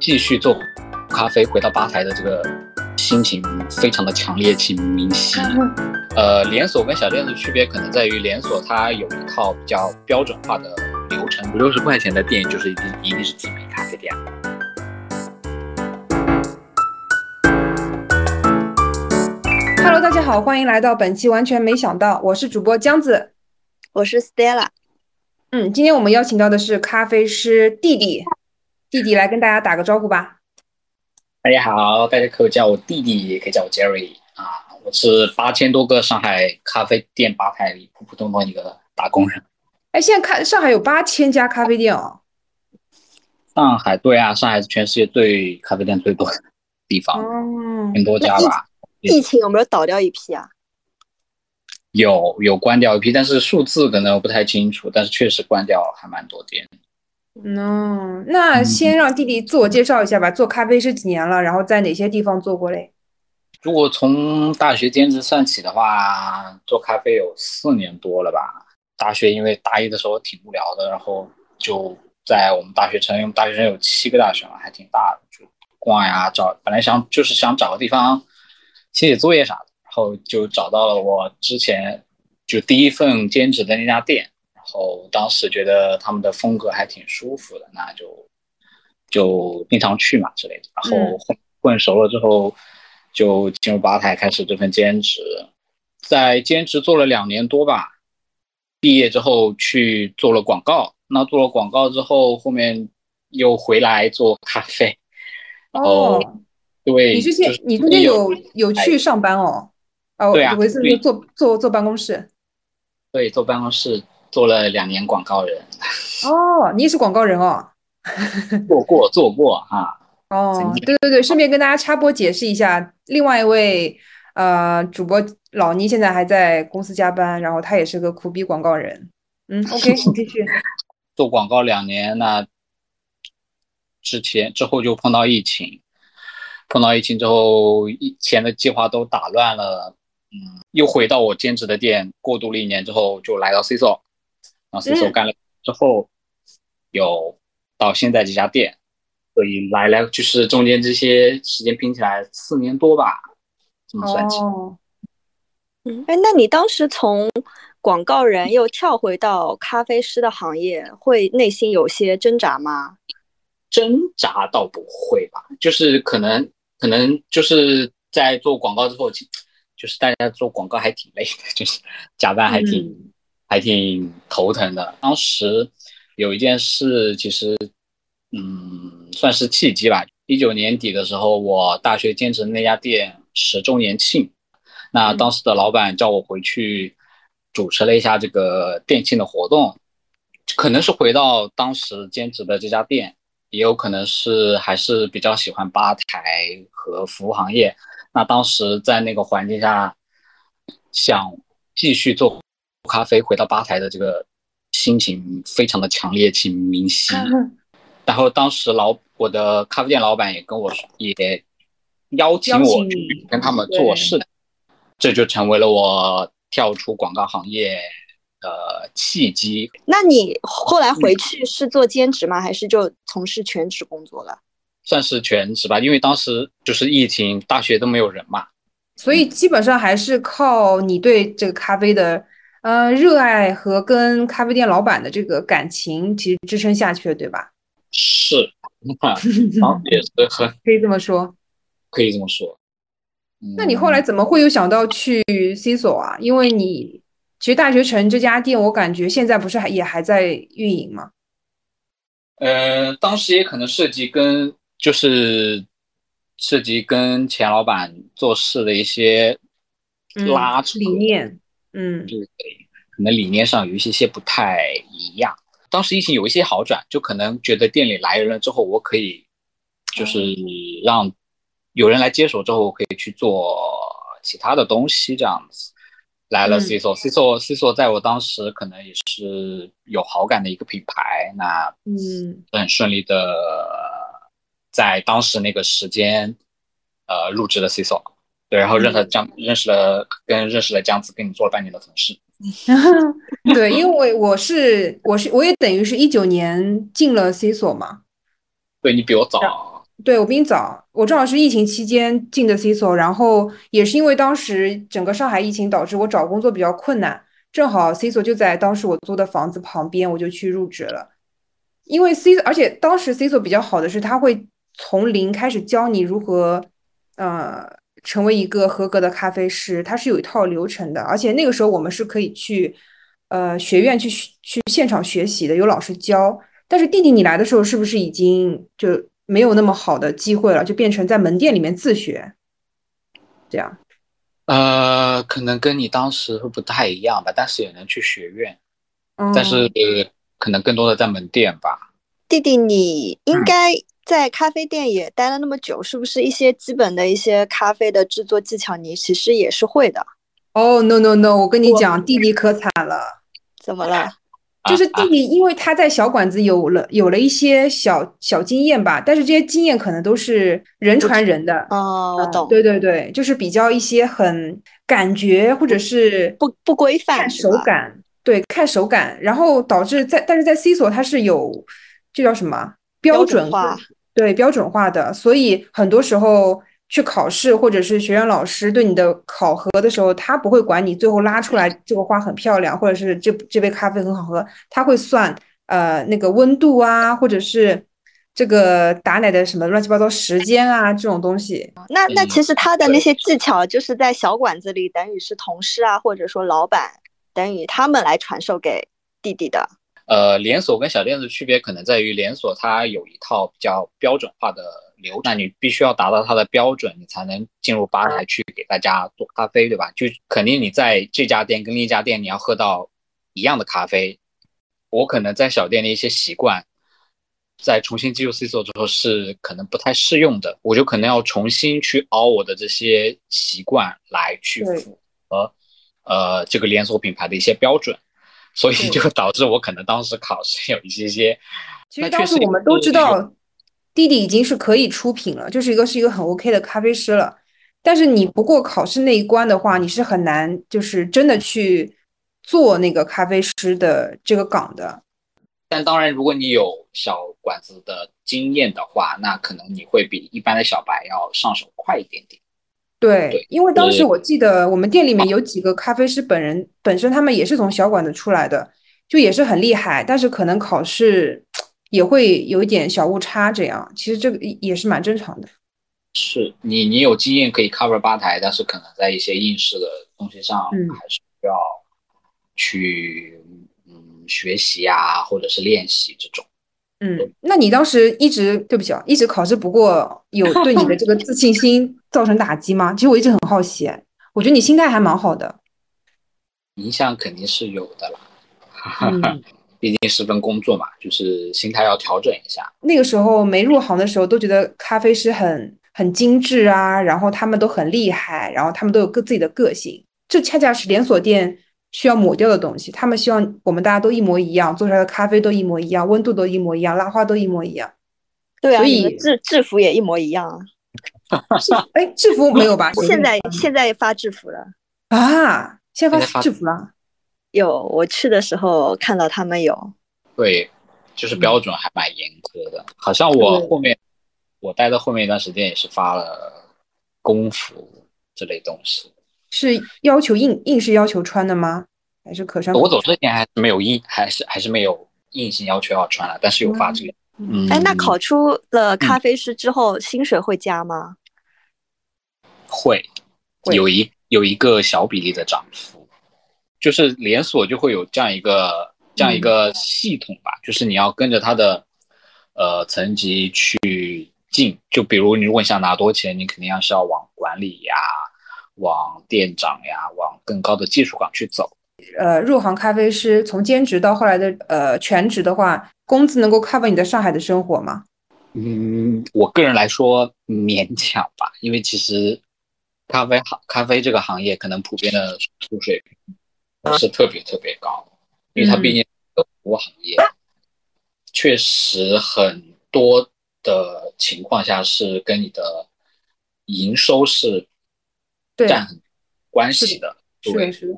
继续做咖啡，回到吧台的这个心情非常的强烈且明晰。呃，连锁跟小店的区别可能在于，连锁它有一套比较标准化的流程，五六十块钱的店就是一定一定是精品咖啡店。Hello，大家好，欢迎来到本期完全没想到，我是主播江子，我是 Stella。嗯，今天我们邀请到的是咖啡师弟弟，弟弟来跟大家打个招呼吧。大家好，大家可以叫我弟弟，也可以叫我 Jerry 啊，我是八千多个上海咖啡店吧台里普普通通一个打工人。哎，现在看上海有八千家咖啡店哦。上海对啊，上海是全世界最咖啡店最多的地方，哦，很多家吧。疫情有没有倒掉一批啊？有有关掉一批，但是数字可能我不太清楚，但是确实关掉还蛮多店。嗯，那先让弟弟自我介绍一下吧。做咖啡师几年了？然后在哪些地方做过嘞？如果从大学兼职算起的话，做咖啡有四年多了吧。大学因为大一的时候挺无聊的，然后就在我们大学城，因为大学城有七个大学嘛，还挺大的，就逛呀找。本来想就是想找个地方写写作业啥的，然后就找到了我之前就第一份兼职的那家店。然后当时觉得他们的风格还挺舒服的，那就就经常去嘛之类的。然后混混熟了之后，就进入吧台开始这份兼职，在兼职做了两年多吧。毕业之后去做了广告，那做了广告之后，后面又回来做咖啡。哦，对，你之前你中间有有去上班哦？哦，对啊，我是坐坐坐办公室。对，坐办公室。做了两年广告人，哦，你也是广告人哦，做过做过啊，哦，对对对，顺便跟大家插播解释一下，另外一位呃主播老倪现在还在公司加班，然后他也是个苦逼广告人，嗯，OK，你继续。做广告两年，那之前之后就碰到疫情，碰到疫情之后，以前的计划都打乱了，嗯，又回到我兼职的店，过渡了一年之后，就来到 C 座。然后 C 所干了之后，有到现在这家店，所以来来就是中间这些时间拼起来四年多吧，这么算起。嗯，哎，那你当时从广告人又跳回到咖啡师的行业，会内心有些挣扎吗？挣扎倒不会吧，就是可能可能就是在做广告之后，就是大家做广告还挺累的，就是加班还挺。还挺头疼的。当时有一件事，其实，嗯，算是契机吧。一九年底的时候，我大学兼职那家店十周年庆，那当时的老板叫我回去主持了一下这个店庆的活动。可能是回到当时兼职的这家店，也有可能是还是比较喜欢吧台和服务行业。那当时在那个环境下，想继续做。咖啡回到吧台的这个心情非常的强烈且明晰，然后当时老我的咖啡店老板也跟我说，也邀请我去跟他们做事，这就成为了我跳出广告行业的契机。那你后来回去是做兼职吗？还是就从事全职工作了？算是全职吧，因为当时就是疫情，大学都没有人嘛，所以基本上还是靠你对这个咖啡的。呃，热爱和跟咖啡店老板的这个感情，其实支撑下去了，对吧？是，也是很可以这么说，可以这么说。那你后来怎么会有想到去 C 所啊？因为你其实大学城这家店，我感觉现在不是还也还在运营吗？呃，当时也可能涉及跟就是涉及跟钱老板做事的一些拉扯理念。嗯，对，可能理念上有一些些不太一样。当时疫情有一些好转，就可能觉得店里来人了之后，我可以就是让有人来接手之后，我可以去做其他的东西这样子。来了 C 座，C 座 C 座在我当时可能也是有好感的一个品牌，那嗯，很顺利的在当时那个时间呃入职了 C 座。对，然后认识江，认识了跟认识了江子，跟你做了半年的同事。对，因为我是我是我也等于是一九年进了 C 所嘛。对你比我早。对我比你早，我正好是疫情期间进的 CISO，然后也是因为当时整个上海疫情导致我找工作比较困难，正好 CISO 就在当时我租的房子旁边，我就去入职了。因为 C，而且当时 CISO 比较好的是，他会从零开始教你如何，呃，成为一个合格的咖啡师，他是有一套流程的。而且那个时候我们是可以去，呃，学院去去现场学习的，有老师教。但是弟弟你来的时候，是不是已经就没有那么好的机会了，就变成在门店里面自学，这样？呃，可能跟你当时会不太一样吧，但是也能去学院，但是。可能更多的在门店吧。弟弟，你应该在咖啡店也待了那么久，是不是一些基本的一些咖啡的制作技巧，你其实也是会的？哦，no no no，我跟你讲，弟弟可惨了。怎么了？就是弟弟，因为他在小馆子有了有了一些小小经验吧，但是这些经验可能都是人传人的。哦，我懂。对对对，就是比较一些很感觉或者是不不规范，看手感。对，看手感，然后导致在，但是在 C 所它是有，这叫什么标准化？对，标准化的，所以很多时候去考试或者是学院老师对你的考核的时候，他不会管你最后拉出来这个花很漂亮，或者是这这杯咖啡很好喝，他会算呃那个温度啊，或者是这个打奶的什么乱七八糟时间啊这种东西。那那其实他的那些技巧，就是在小馆子里，等于是同事啊，或者说老板。等于他们来传授给弟弟的。呃，连锁跟小店的区别可能在于，连锁它有一套比较标准化的流，那你必须要达到它的标准，你才能进入吧台去给大家做咖啡，对吧？就肯定你在这家店跟另一家店，你要喝到一样的咖啡。我可能在小店的一些习惯，在重新进入 C 座之后是可能不太适用的，我就可能要重新去熬我的这些习惯来去符合。呃，这个连锁品牌的一些标准，所以就导致我可能当时考试有一些些。其实当时我们都知道，弟弟已经是可以出品了，就是一个是一个很 OK 的咖啡师了。但是你不过考试那一关的话，你是很难就是真的去做那个咖啡师的这个岗的。但当然，如果你有小馆子的经验的话，那可能你会比一般的小白要上手快一点点。对，因为当时我记得我们店里面有几个咖啡师，本人本身他们也是从小馆子出来的，就也是很厉害，但是可能考试也会有一点小误差，这样其实这个也是蛮正常的。是你你有经验可以 cover 吧台，但是可能在一些应试的东西上还是需要去嗯学习啊，或者是练习这种。嗯，那你当时一直对不起啊，一直考试不过，有对你的这个自信心造成打击吗？其实我一直很好奇，我觉得你心态还蛮好的。影响肯定是有的啦，毕竟是份工作嘛，就是心态要调整一下。那个时候没入行的时候，都觉得咖啡师很很精致啊，然后他们都很厉害，然后他们都有各自己的个性，这恰恰是连锁店。需要抹掉的东西，他们希望我们大家都一模一样，做出来的咖啡都一模一样，温度都一模一样，拉花都一模一样。对啊，所以制制服也一模一样啊。哎，制服没有吧？现在现在发制服了啊！现在发制服了。有，我去的时候看到他们有。对，就是标准还蛮严苛的。好像我后面我待的后面一段时间也是发了工服这类东西。是要求硬硬是要求穿的吗？还是可穿？我走之前还是没有硬，还是还是没有硬性要求要穿了，但是有发这个。嗯，哎，那考出了咖啡师之后，薪水会加吗？会，有一有一个小比例的涨幅，就是连锁就会有这样一个这样一个系统吧，就是你要跟着他的呃层级去进，就比如你如果想拿多钱，你肯定要是要往管理呀。往店长呀，往更高的技术岗去走。呃，入行咖啡师从兼职到后来的呃全职的话，工资能够 cover 你在上海的生活吗？嗯，我个人来说勉强吧，因为其实咖啡行咖啡这个行业可能普遍的收入水平不是特别特别高，因为它毕竟服务行业，确实很多的情况下是跟你的营收是。占很关系的，是的，是的。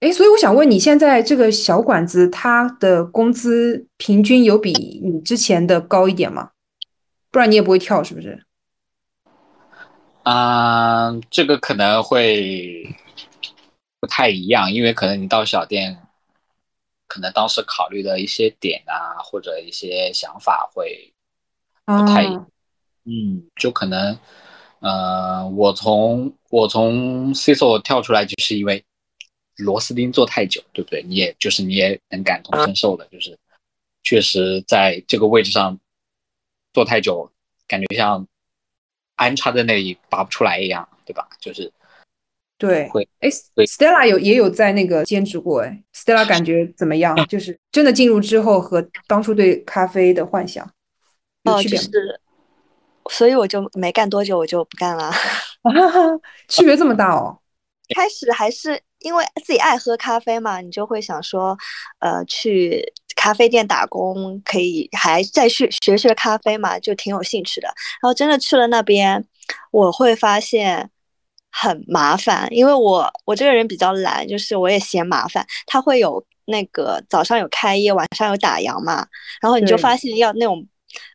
哎，所以我想问你，现在这个小馆子，它的工资平均有比你之前的高一点吗？不然你也不会跳，是不是？嗯，这个可能会不太一样，因为可能你到小店，可能当时考虑的一些点啊，或者一些想法会不太一样。嗯，就可能，呃，我从我从 C 座跳出来，就是因为螺丝钉做太久，对不对？你也就是你也能感同身受的，就是确实在这个位置上做太久，感觉像安插在那里拔不出来一样，对吧？就是对，会哎，Stella 有也有在那个兼职过，哎，Stella 感觉怎么样？就是真的进入之后和当初对咖啡的幻想有哦，区别吗？就是，所以我就没干多久，我就不干了。区别这么大哦？开始还是因为自己爱喝咖啡嘛，你就会想说，呃，去咖啡店打工，可以还再去学学咖啡嘛，就挺有兴趣的。然后真的去了那边，我会发现很麻烦，因为我我这个人比较懒，就是我也嫌麻烦。他会有那个早上有开业，晚上有打烊嘛，然后你就发现要那种。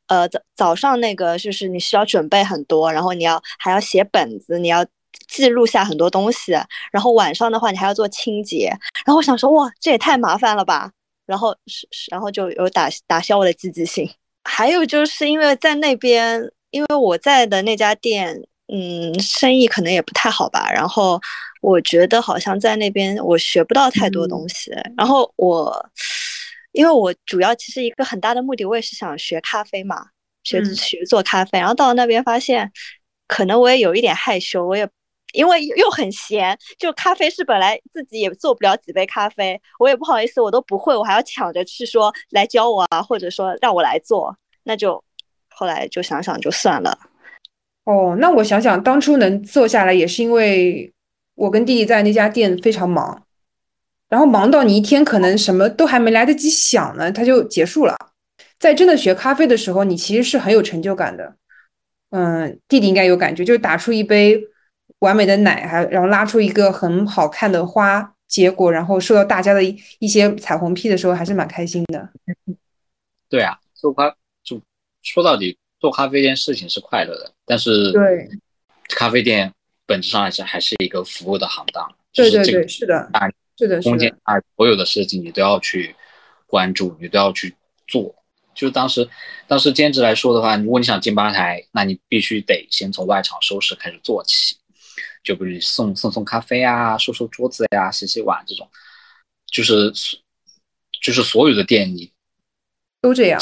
呃，早早上那个就是你需要准备很多，然后你要还要写本子，你要记录下很多东西，然后晚上的话你还要做清洁，然后我想说哇，这也太麻烦了吧，然后是是然后就有打打消我的积极性。还有就是因为在那边，因为我在的那家店，嗯，生意可能也不太好吧，然后我觉得好像在那边我学不到太多东西，然后我。因为我主要其实一个很大的目的，我也是想学咖啡嘛，学嗯学做咖啡。然后到了那边发现，可能我也有一点害羞，我也因为又很闲，就咖啡是本来自己也做不了几杯咖啡，我也不好意思，我都不会，我还要抢着去说来教我啊，或者说让我来做，那就后来就想想就算了。哦，那我想想，当初能做下来也是因为我跟弟弟在那家店非常忙，然后忙到你一天可能什么都还没来得及想呢，它就结束了。在真的学咖啡的时候，你其实是很有成就感的。嗯，弟弟应该有感觉，就是打出一杯完美的奶，还然后拉出一个很好看的花结果，然后受到大家的一一些彩虹屁的时候，还是蛮开心的。对啊，做咖就说到底，做咖啡这件事情是快乐的，但是对，咖啡店本质上来讲还是一个服务的行当，对对对，是的，大是的，是空间的，啊，所有的事情你都要去关注，你都要去做。就当时，当时兼职来说的话，如果你想进吧台，那你必须得先从外场收拾开始做起，就比如送送送咖啡啊，收收桌子呀、洗洗碗这种，就是就是所有的店你都这样。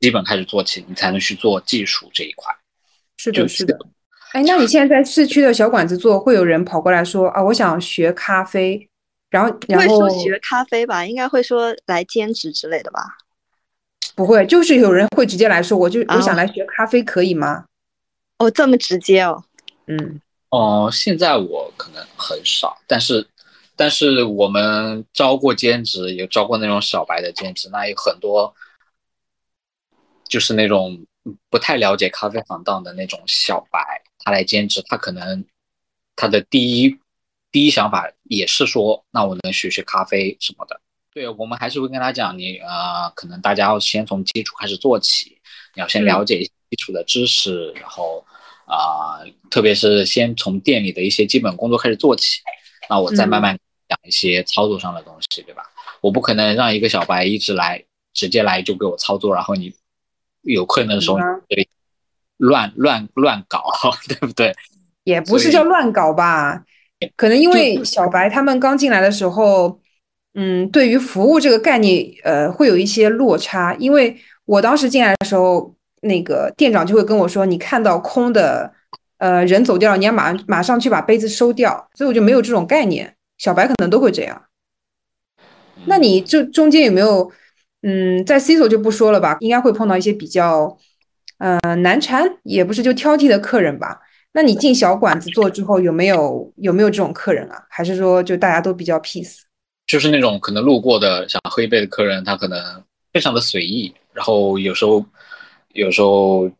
基本开始做起，你才能去做技术这一块。是的，是的。哎，那你现在在市区的小馆子做，会有人跑过来说啊，我想学咖啡，然后不会然后说学咖啡吧，应该会说来兼职之类的吧。不会，就是有人会直接来说，我就我想啊来学咖啡，可以吗？哦，这么直接哦。嗯，哦、现在我可能很少，但是但是我们招过兼职，也招过那种小白的兼职，那有很多就是那种不太了解咖啡行当的那种小白，他来兼职，他可能他的第一第一想法也是说，那我能学学咖啡什么的。对我们还是会跟他讲，你呃，可能大家要先从基础开始做起，你要先了解一些基础的知识，然后啊、特别是先从店里的一些基本工作开始做起，那我再慢慢讲一些操作上的东西，对吧？我不可能让一个小白一直来，直接来就给我操作，然后你有困难的时候你乱乱乱搞，对不对？也不是叫乱搞吧，可能因为小白他们刚进来的时候，嗯，对于服务这个概念，呃，会有一些落差。因为我当时进来的时候，那个店长就会跟我说，你看到空的，呃，人走掉了，你要马马上去把杯子收掉，所以我就没有这种概念。小白可能都会这样。那你这中间有没有，嗯，在 C 所就不说了吧，应该会碰到一些比较，呃，难缠，也不是就挑剔的客人吧？那你进小馆子做之后，有没有有没有这种客人啊？还是说就大家都比较 peace？就是那种可能路过的想喝一杯的客人，他可能非常的随意，然后有时候有时候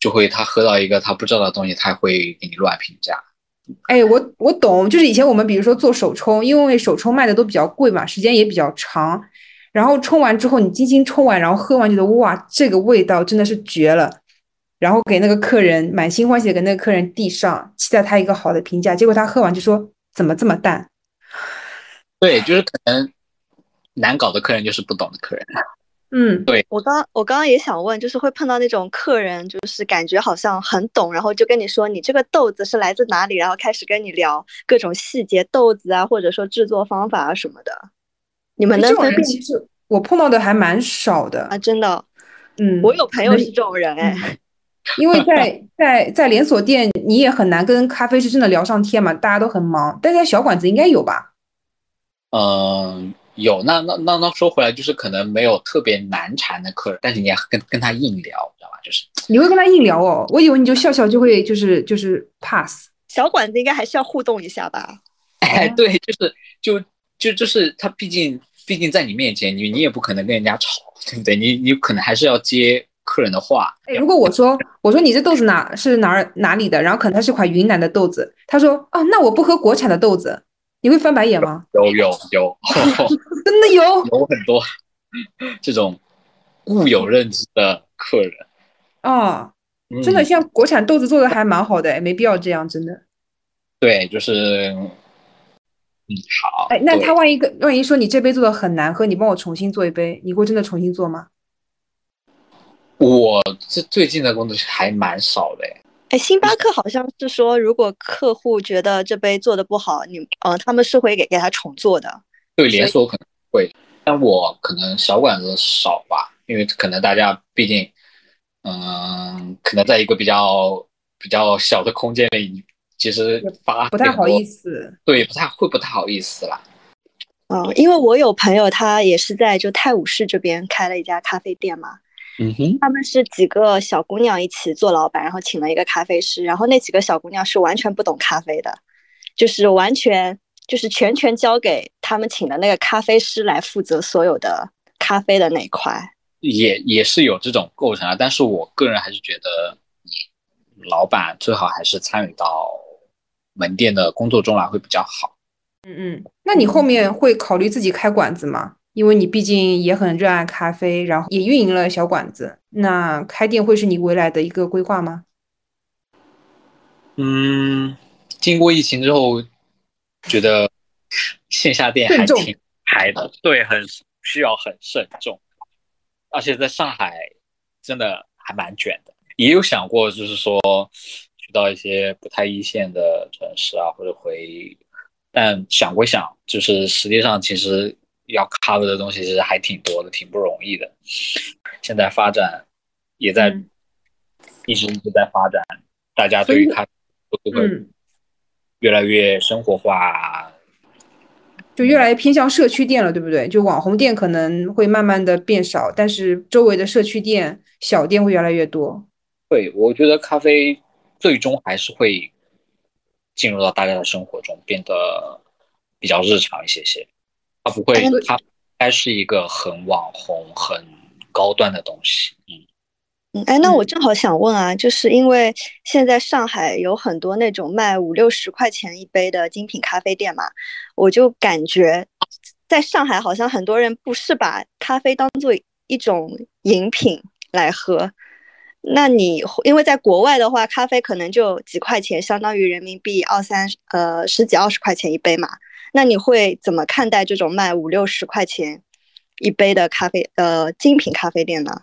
就会他喝到一个他不知道的东西，他会给你乱评价。哎，我我懂，就是以前我们比如说做手冲，因为手冲卖的都比较贵嘛，时间也比较长，然后冲完之后你精心冲完，然后喝完觉得哇，这个味道真的是绝了。然后给那个客人满心欢喜的给那个客人递上，期待他一个好的评价，结果他喝完就说怎么这么淡？对，就是可能难搞的客人就是不懂的客人。嗯，对我刚我刚刚也想问，就是会碰到那种客人，就是感觉好像很懂，然后就跟你说你这个豆子是来自哪里，然后开始跟你聊各种细节，豆子啊，或者说制作方法啊什么的。你们这种能分辨人其实我碰到的还蛮少的啊？。真的，嗯，我有朋友是这种人哎。因为在在在连锁店，你也很难跟咖啡师真的聊上天嘛，大家都很忙。但在小馆子应该有吧？嗯，有。那那那那说回来，就是可能没有特别难缠的客人，但是你也跟跟他硬聊，知道吧？就是你会跟他硬聊哦，我以为你就笑笑就会就是就是 pass。小馆子应该还是要互动一下吧？哎，对，就是就就就是他，毕竟毕竟在你面前，你你也不可能跟人家吵，对不对？你你可能还是要接客人的话。哎，如果我说我说你这豆子哪是哪儿哪里的，然后可能它是款云南的豆子，他说哦，那我不喝国产的豆子，你会翻白眼吗？有有有 真的有，有很多这种固有认知的客人，哦，嗯真的像国产豆子做的还蛮好的，哎，没必要这样，真的。对，就是嗯好。哎，那他万一个万一说你这杯做的很难喝，你帮我重新做一杯，你会真的重新做吗？我这最近的工作还蛮少的，诶哎，星巴克好像是说，如果客户觉得这杯做的不好，你呃，他们是会给给他重做的。对连锁可能会，但我可能小馆子少吧，因为可能大家毕竟，嗯，可能在一个比较比较小的空间里，其实发不太好意思，思。对，不太会不太好意思啦。嗯，因为我有朋友，他也是在就泰晤士这边开了一家咖啡店嘛。嗯哼，他们是几个小姑娘一起做老板，然后请了一个咖啡师，然后那几个小姑娘是完全不懂咖啡的，就是完全就是全权交给他们请的那个咖啡师来负责所有的咖啡的那一块。也也是有这种构成啊，但是我个人还是觉得，老板最好还是参与到门店的工作中来会比较好。嗯嗯，那你后面会考虑自己开馆子吗？因为你毕竟也很热爱咖啡，然后也运营了小馆子，那开店会是你未来的一个规划吗？嗯，经过疫情之后，觉得线下店还挺嗨的，对，很需要很慎重，而且在上海真的还蛮卷的，也有想过就是说去到一些不太一线的城市啊，或者回，但想归想，就是实际上其实要 cover 的东西其实还挺多的，挺不容易的。现在发展也在、嗯一直一直在发展，大家对于咖啡都会嗯，越来越生活化。就越来越偏向社区店了，对不对？就网红店可能会慢慢的变少，但是周围的社区店、小店会越来越多。对，我觉得咖啡最终还是会进入到大家的生活中，变得比较日常一些些。它不会哎，它该是一个很网红、很高端的东西。嗯，嗯，哎，那我嗯正好想问啊，就是因为现在上海有很多那种卖五六十块钱一杯的精品咖啡店嘛，我就感觉在上海好像很多人不是把咖啡当做一种饮品来喝。那你因为在国外的话，咖啡可能就几块钱，相当于人民币二三呃十几二十块钱一杯嘛。那你会怎么看待这种卖五六十块钱一杯的咖啡呃精品咖啡店呢？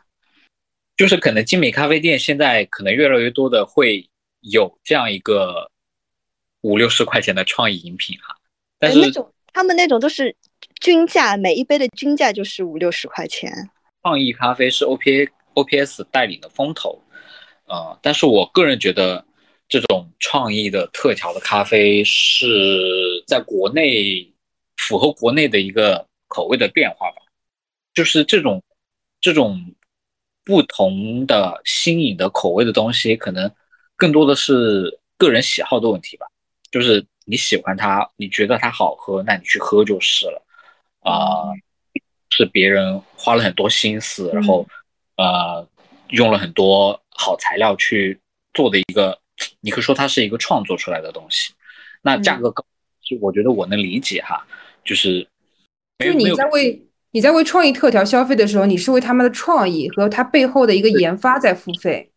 就是可能精品咖啡店现在可能越来越多的会有这样一个五六十块钱的创意饮品哈，但是呃那种他们那种都是均价，每一杯的均价就是五六十块钱。创意咖啡是 OPA OPS 带领的风头，呃，但是我个人觉得这种创意的特调的咖啡是在国内符合国内的一个口味的变化吧，就是这种这种不同的新颖的口味的东西，可能更多的是个人喜好的问题吧，就是你喜欢它，你觉得它好喝，那你去喝就是了，啊、是别人花了很多心思，然后呃用了很多好材料去做的一个，你可以说它是一个创作出来的东西。那价格高，就我觉得我能理解哈，就是就是你在为你在为创意特调消费的时候，你是为他们的创意和它背后的一个研发在付费。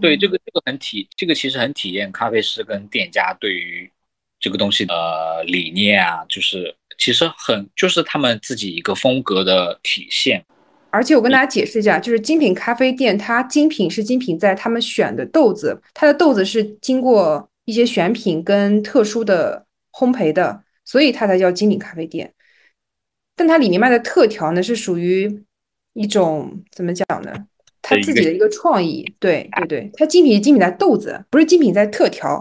对，这个这个很体，这个其实很体验咖啡师跟店家对于这个东西的理念啊，就是其实很就是他们自己一个风格的体现。而且我跟大家解释一下，就是精品咖啡店，它精品是精品在他们选的豆子，它的豆子是经过一些选品跟特殊的烘焙的，所以它才叫精品咖啡店。但它里面卖的特调呢，是属于一种怎么讲呢？他自己的一个创意，对对对，它精品是精品在豆子，不是精品在特调。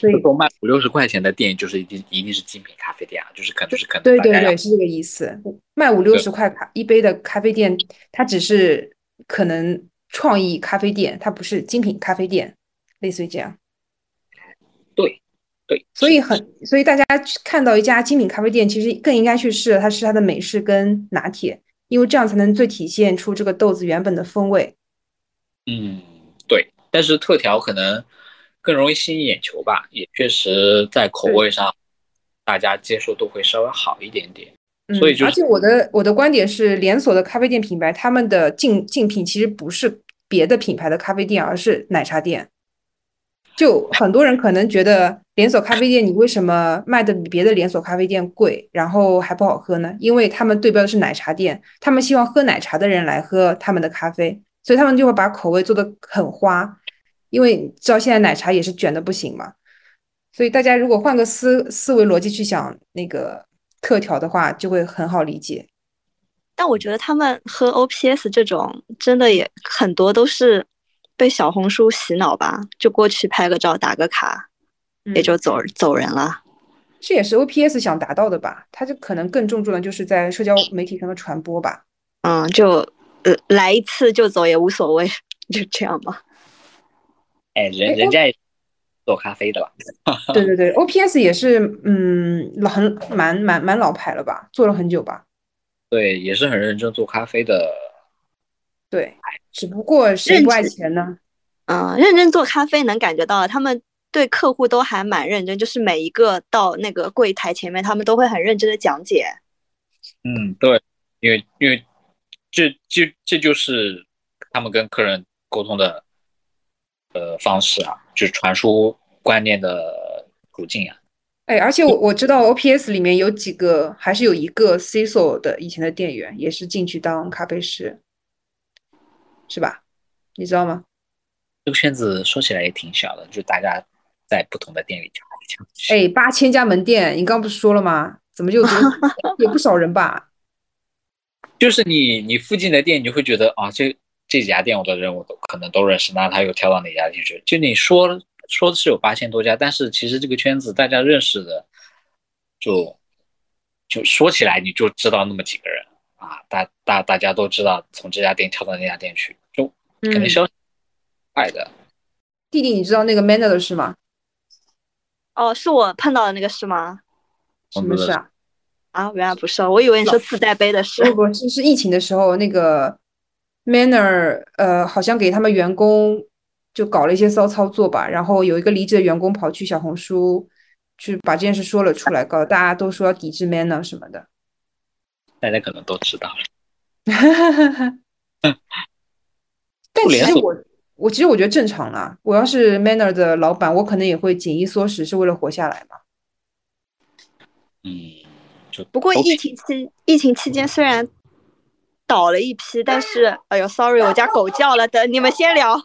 所以说卖五六十块钱的店就是一定一定是精品咖啡店啊，就是可能就是可能对对对，是这个意思。卖五六十块咖一杯的咖啡店，它只是可能创意咖啡店，它不是精品咖啡店，类似于这样。对对，所以很所以大家看到一家精品咖啡店，其实更应该去试它是它的美式跟拿铁。因为这样才能最体现出这个豆子原本的风味。嗯，对。但是特调可能更容易吸引眼球吧，也确实在口味上大家接受度会稍微好一点点。所以就，而且我的我的观点是，连锁的咖啡店品牌，他们的竞竞品其实不是别的品牌的咖啡店，而是奶茶店。就很多人可能觉得连锁咖啡店，你为什么卖的比别的连锁咖啡店贵，然后还不好喝呢？因为他们对标的是奶茶店，他们希望喝奶茶的人来喝他们的咖啡，所以他们就会把口味做的很花。因为知道现在奶茶也是卷的不行嘛，所以大家如果换个思思维逻辑去想那个特调的话，就会很好理解。但我觉得他们喝 OPS 这种真的也很多都是。被小红书洗脑吧，就过去拍个照、打个卡，也就走走人了。这也是 OPS 想达到的吧？他就可能更重重的就是在社交媒体上的传播吧。嗯，就呃来一次就走也无所谓，就这样吧。哎，人人家也做咖啡的吧？对对对，OPS 也是嗯老很蛮蛮蛮老牌了吧？做了很久吧？对，也是很认真做咖啡的。对。只不过谁不爱钱呢？嗯，认真做咖啡能感觉到他们对客户都还蛮认真，就是每一个到那个柜台前面，他们都会很认真的讲解。嗯，对，因为因为这这这就是他们跟客人沟通的呃方式啊，就是传输观念的途径啊。哎，而且我我知道 OPS 里面有几个，还是有一个 CISO 的以前的店员，也是进去当咖啡师。是吧？你知道吗？这个圈子说起来也挺小的，就大家在不同的店里。哎，八千家门店，你刚不是说了吗？怎么就 也不少人吧？就是你，你附近的店，你就会觉得啊，这这几家店我的人我都可能都认识，那他又跳到哪家去？就你说说的是有八千多家，但是其实这个圈子大家认识的，就就说起来你就知道那么几个人。啊，大大大家都知道，从这家店跳到那家店去，就肯定消息快的。弟弟，你知道那个 Manner 的事吗？哦，是我碰到的那个事吗？什么事啊？啊，原来不是，我以为你说自带杯的事。不不，是是疫情的时候，那个 Manner 呃，好像给他们员工就搞了一些骚操作吧，然后有一个离职的员工跑去小红书去把这件事说了出来，搞得大家都说要抵制 Manner 什么的。大家可能都知道了，但其实我我其实我觉得正常啦。我要是 Manner 的老板，我可能也会紧衣缩食，是为了活下来嘛。嗯，就不过疫情期疫情期间虽然倒了一批，但是哎呦，sorry，我家狗叫了，等你们先聊。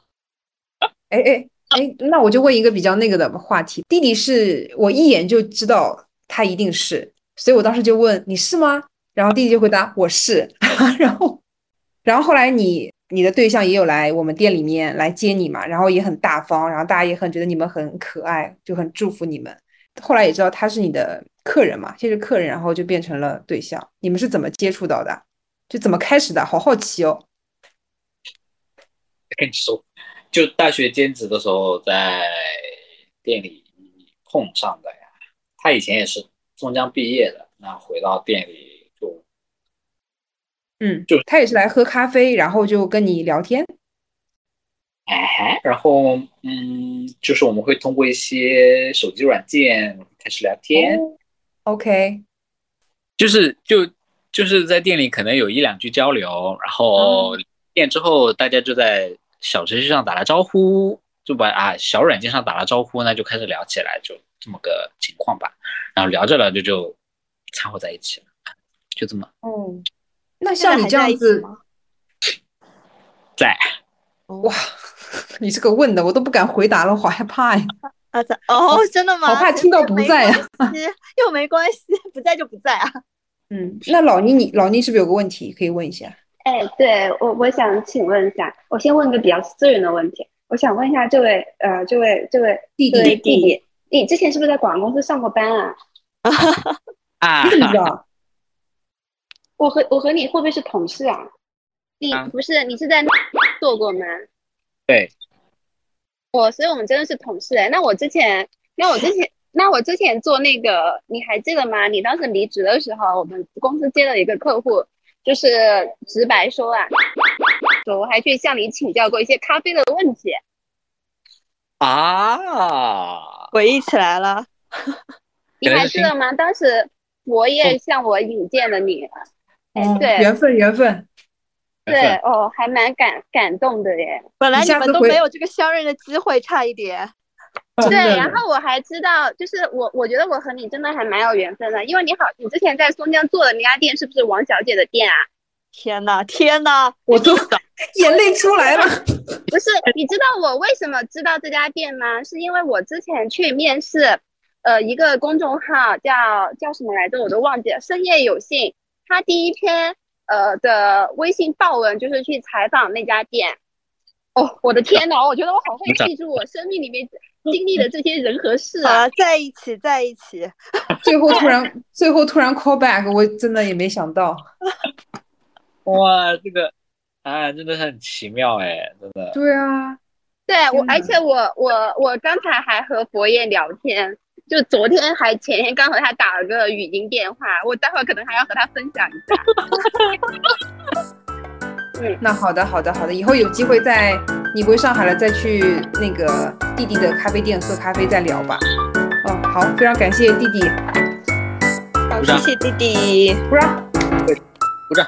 哎哎哎，那我就问一个比较那个的话题。弟弟是我一眼就知道他一定是，所以我当时就问你是吗？然后弟弟就回答我是，然后，然后后来你你的对象也有来我们店里面来接你嘛，然后也很大方，然后大家也很觉得你们很可爱，就很祝福你们。后来也知道他是你的客人嘛，先是客人，然后就变成了对象。你们是怎么接触到的？就怎么开始的？好好奇哦。跟你说，就大学兼职的时候在店里碰上的呀。他以前也是松江毕业的，那回到店里就。嗯，就他也是来喝咖啡，然后就跟你聊天。哎，然后嗯，就是我们会通过一些手机软件开始聊天。OK，就是就就是在店里可能有一两句交流，然后店之后大家就在小程序上打了招呼，就把啊小软件上打了招呼，那就开始聊起来，就这么个情况吧。然后聊着聊着就掺和在一起了，就这么哦，那像你这样子，吗？在。哇，你这个问的我都不敢回答了，好害怕呀。啊，在哦，真的吗？好怕听到不在啊没关系又没关系，不在就不在啊。嗯，那老倪，你老倪是不是有个问题可以问一下？哎，对我，我想请问一下，我先问个比较私人的问题，我想问一下这位，呃，这位，这位弟弟弟弟，你之前是不是在广告公司上过班啊？啊你，怎么知道？我和我和你会不会是同事啊？你啊不是你是在那做过吗？对，我，所以我们真的是同事哎。那我之前，那我之前，那我之前做那个，你还记得吗？你当时离职的时候，我们公司接了一个客户，就是直白说啊，我还去向你请教过一些咖啡的问题。啊，回忆起来了，你还记得吗？当时我也向我引荐了你，哎哦，对缘分，缘分。对哦，还蛮感感动的耶。本来你们都没有这个相认的机会，差一点。对，然后我还知道，就是我我觉得我和你真的还蛮有缘分的，因为你好，你之前在松江做的那家店是不是王小姐的店啊？天呐，天呐！我都 眼泪出来了。不是，你知道我为什么知道这家店吗？是因为我之前去面试，呃，一个公众号叫叫什么来着，我都忘记了。深夜有幸，他第一篇呃的微信报文就是去采访那家店。哦，我的天呐，我觉得我好会记住我生命里面 经历的这些人和事啊！在一起，在一起。最后突然，最后突然 call back，我真的也没想到。哇，这个啊，真的很奇妙哎，真的。对啊，对我，而且我我我刚才还和佛爷聊天，就昨天还前天刚和他打了个语音电话，我待会儿可能还要和他分享一下。那好的，好的，好的，以后有机会再你回上海了，再去那个弟弟的咖啡店喝咖啡再聊吧。哦，好，非常感谢弟弟，好，谢谢弟弟。不让。鼓掌。